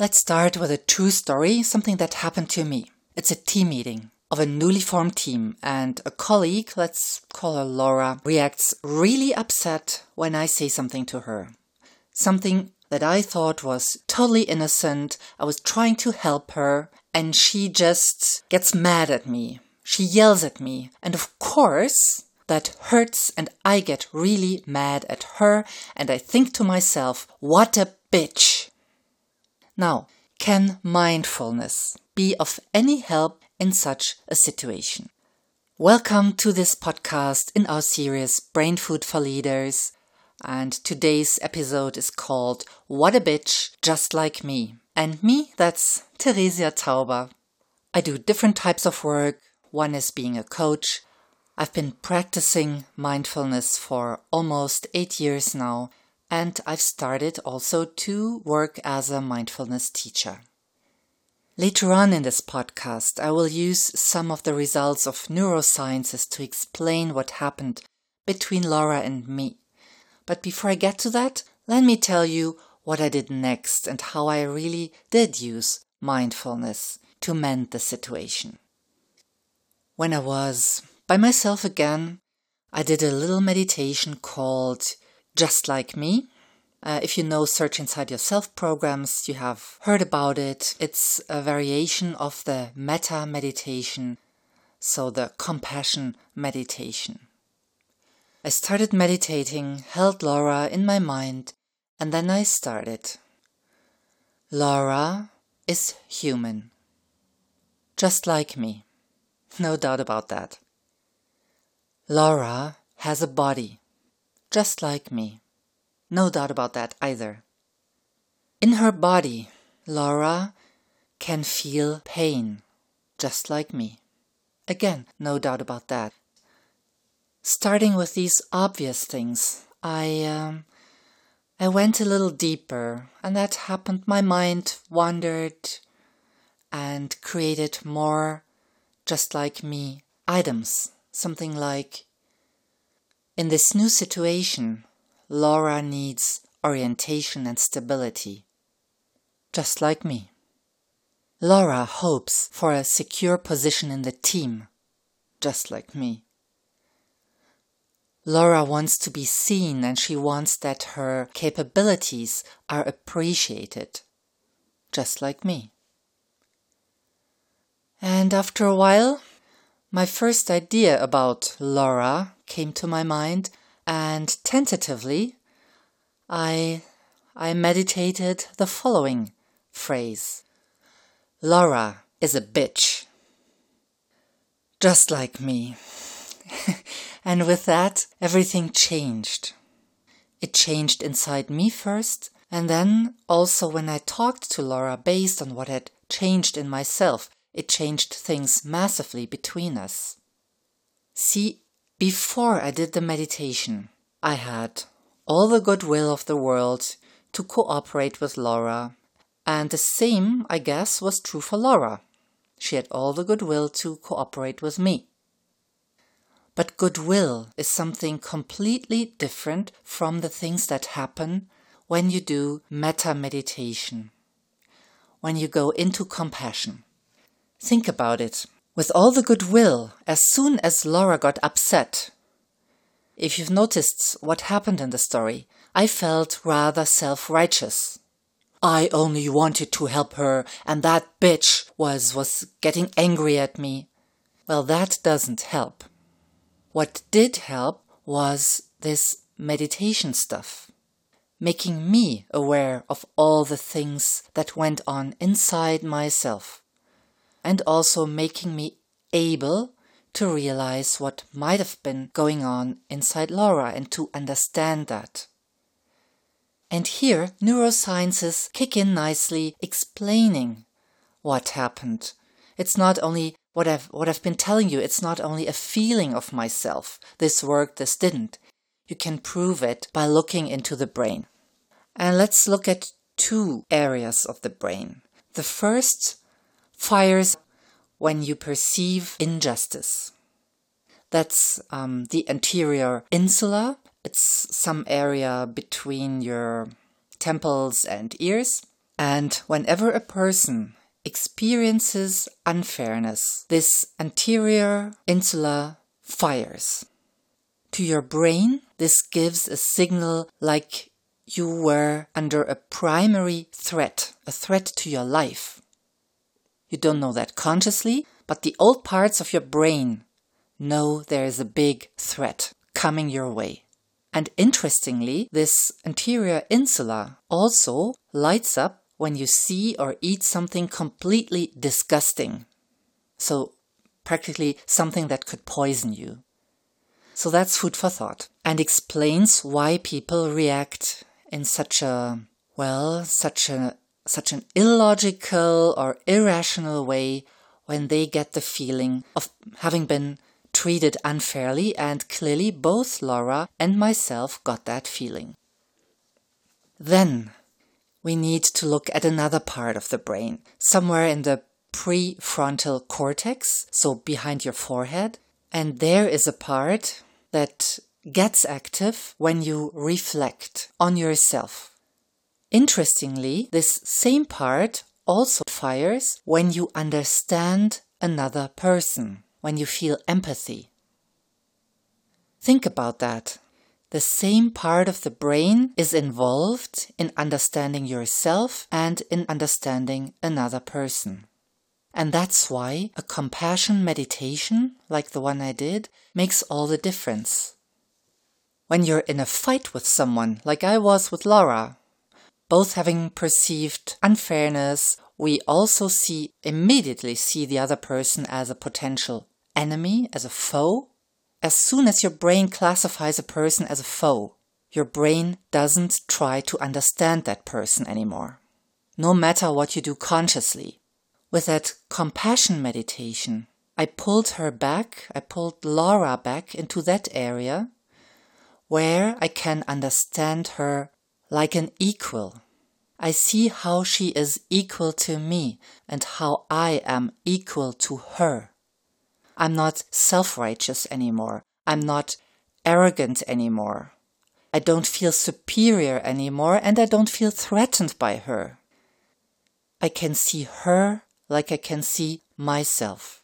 Let's start with a true story, something that happened to me. It's a team meeting of a newly formed team, and a colleague, let's call her Laura, reacts really upset when I say something to her. Something that I thought was totally innocent. I was trying to help her, and she just gets mad at me. She yells at me, and of course, that hurts, and I get really mad at her, and I think to myself, what a bitch. Now, can mindfulness be of any help in such a situation? Welcome to this podcast in our series Brain Food for Leaders. And today's episode is called What a Bitch, Just Like Me. And me, that's Theresia Tauber. I do different types of work. One is being a coach. I've been practicing mindfulness for almost eight years now and I've started also to work as a mindfulness teacher. Later on in this podcast, I will use some of the results of neurosciences to explain what happened between Laura and me. But before I get to that, let me tell you what I did next and how I really did use mindfulness to mend the situation. When I was by myself again, I did a little meditation called just like me. Uh, if you know Search Inside Yourself programs, you have heard about it. It's a variation of the metta meditation, so the compassion meditation. I started meditating, held Laura in my mind, and then I started. Laura is human. Just like me. No doubt about that. Laura has a body just like me. No doubt about that either. In her body, Laura can feel pain, just like me. Again, no doubt about that. Starting with these obvious things, I um, I went a little deeper, and that happened. My mind wandered and created more, just like me, items. Something like in this new situation, Laura needs orientation and stability, just like me. Laura hopes for a secure position in the team, just like me. Laura wants to be seen and she wants that her capabilities are appreciated, just like me. And after a while, my first idea about Laura came to my mind, and tentatively I I meditated the following phrase. Laura is a bitch. Just like me. and with that, everything changed. It changed inside me first, and then also when I talked to Laura based on what had changed in myself it changed things massively between us. See, before I did the meditation, I had all the goodwill of the world to cooperate with Laura, and the same, I guess, was true for Laura. She had all the goodwill to cooperate with me. But goodwill is something completely different from the things that happen when you do metta meditation, when you go into compassion. Think about it. With all the goodwill, as soon as Laura got upset, if you've noticed what happened in the story, I felt rather self righteous. I only wanted to help her, and that bitch was, was getting angry at me. Well, that doesn't help. What did help was this meditation stuff, making me aware of all the things that went on inside myself and also making me able to realize what might have been going on inside Laura and to understand that. And here, neurosciences kick in nicely, explaining what happened. It's not only what I've, what I've been telling you, it's not only a feeling of myself. This worked, this didn't. You can prove it by looking into the brain. And let's look at two areas of the brain. The first fires when you perceive injustice. That's um, the anterior insula. It's some area between your temples and ears. And whenever a person experiences unfairness, this anterior insula fires. To your brain, this gives a signal like you were under a primary threat, a threat to your life. You don't know that consciously, but the old parts of your brain know there is a big threat coming your way. And interestingly, this anterior insula also lights up when you see or eat something completely disgusting. So, practically something that could poison you. So that's food for thought and explains why people react in such a, well, such a, such an illogical or irrational way when they get the feeling of having been treated unfairly and clearly both Laura and myself got that feeling. Then we need to look at another part of the brain, somewhere in the prefrontal cortex, so behind your forehead. And there is a part that gets active when you reflect on yourself. Interestingly, this same part also fires when you understand another person, when you feel empathy. Think about that the same part of the brain is involved in understanding yourself and in understanding another person. And that's why a compassion meditation, like the one I did, makes all the difference. When you're in a fight with someone, like I was with Laura, both having perceived unfairness, we also see, immediately see the other person as a potential enemy, as a foe, as soon as your brain classifies a person as a foe, your brain doesn't try to understand that person anymore. No matter what you do consciously. With that compassion meditation, I pulled her back, I pulled Laura back into that area where I can understand her like an equal. I see how she is equal to me and how I am equal to her. I'm not self righteous anymore. I'm not arrogant anymore. I don't feel superior anymore and I don't feel threatened by her. I can see her like I can see myself.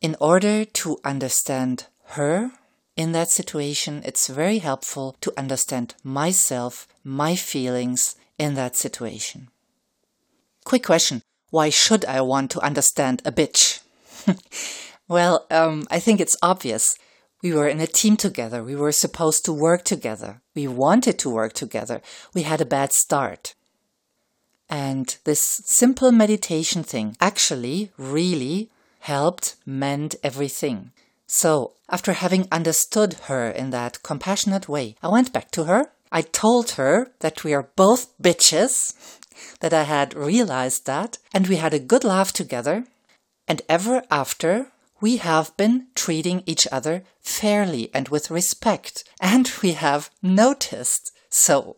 In order to understand her in that situation, it's very helpful to understand myself, my feelings in that situation. Quick question. Why should I want to understand a bitch? Well, um, I think it's obvious. We were in a team together. We were supposed to work together. We wanted to work together. We had a bad start. And this simple meditation thing actually really helped mend everything. So, after having understood her in that compassionate way, I went back to her. I told her that we are both bitches, that I had realized that, and we had a good laugh together. And ever after, we have been treating each other fairly and with respect, and we have noticed so.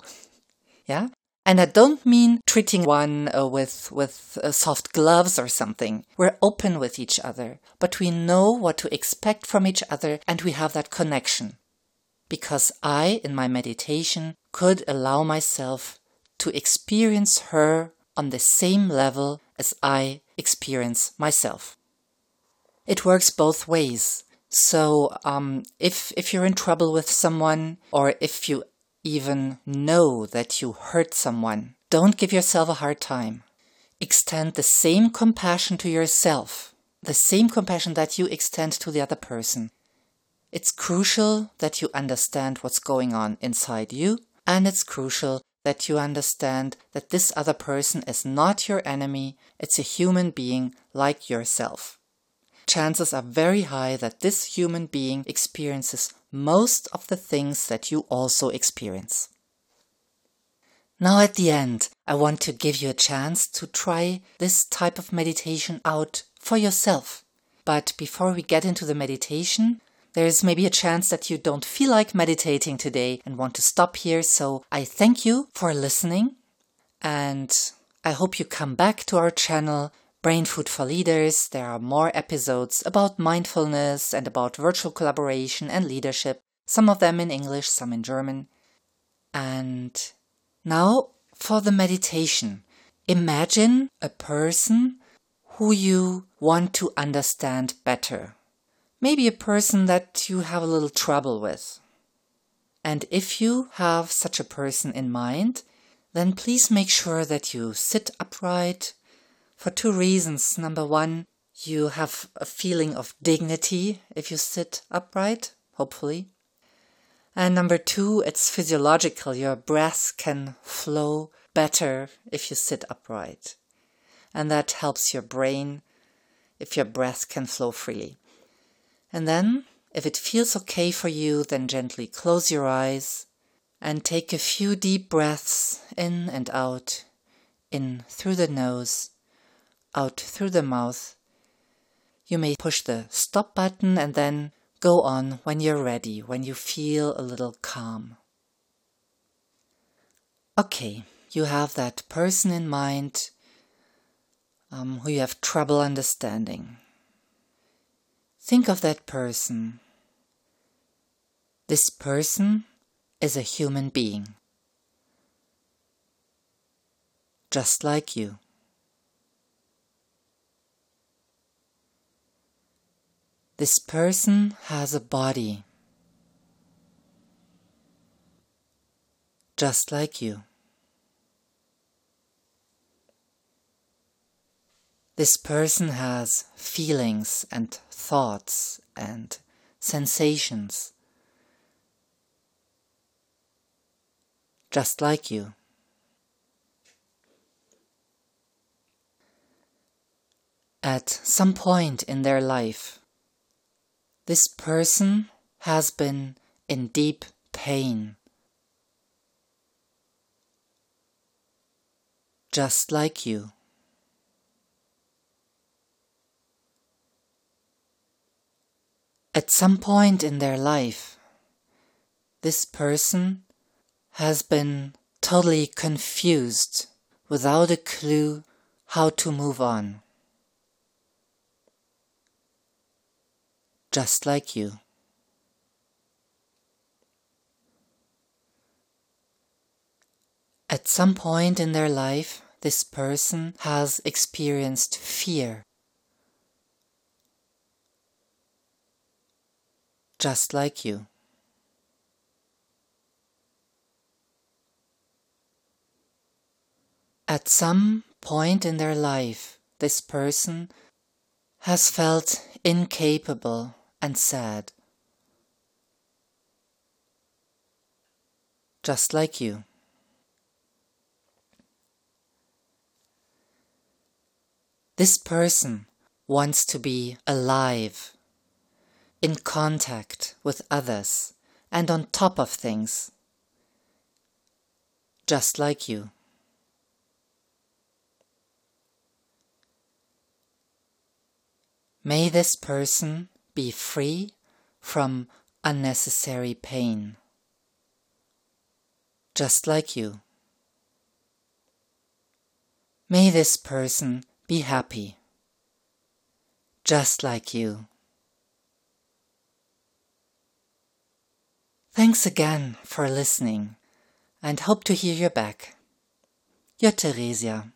Yeah? And I don't mean treating one uh, with, with uh, soft gloves or something. We're open with each other, but we know what to expect from each other and we have that connection. Because I, in my meditation, could allow myself to experience her on the same level as I experience myself it works both ways. So um, if if you're in trouble with someone, or if you even know that you hurt someone, don't give yourself a hard time. Extend the same compassion to yourself, the same compassion that you extend to the other person. It's crucial that you understand what's going on inside you, and it's crucial that you understand that this other person is not your enemy, it's a human being like yourself chances are very high that this human being experiences most of the things that you also experience. Now, at the end, I want to give you a chance to try this type of meditation out for yourself. But before we get into the meditation, there's maybe a chance that you don't feel like meditating today and want to stop here. So I thank you for listening and I hope you come back to our channel Brain Food for Leaders, there are more episodes about mindfulness and about virtual collaboration and leadership, some of them in English, some in German. And now for the meditation. imagine a person who you want to understand better. Maybe a person that you have a little trouble with. And if you have such a person in mind, then please make sure that you sit upright for two reasons. Number one, you have a feeling of dignity if you sit upright, hopefully. And number two, it's physiological. Your breath can flow better if you sit upright. And that helps your brain if your breath can flow freely. And then, if it feels okay for you, then gently close your eyes and take a few deep breaths in and out, in through the nose, out through the mouth. You may push the stop button and then go on when you're ready, when you feel a little calm. Okay, you have that person in mind um, who you have trouble understanding. Think of that person. This person is a human being, just like you. This person has a body, just like you. This person has feelings and thoughts and sensations, just like you. At some point in their life, this person has been in deep pain, just like you. At some point in their life, this person has been totally confused without a clue how to move on. Just like you. At some point in their life, this person has experienced fear just like you. At some point in their life, this person has felt incapable and sad, just like you. This person wants to be alive in contact with others and on top of things, just like you. May this person be free from unnecessary pain, just like you. May this person be happy, just like you. Thanks again for listening and hope to hear you back. Your Theresia.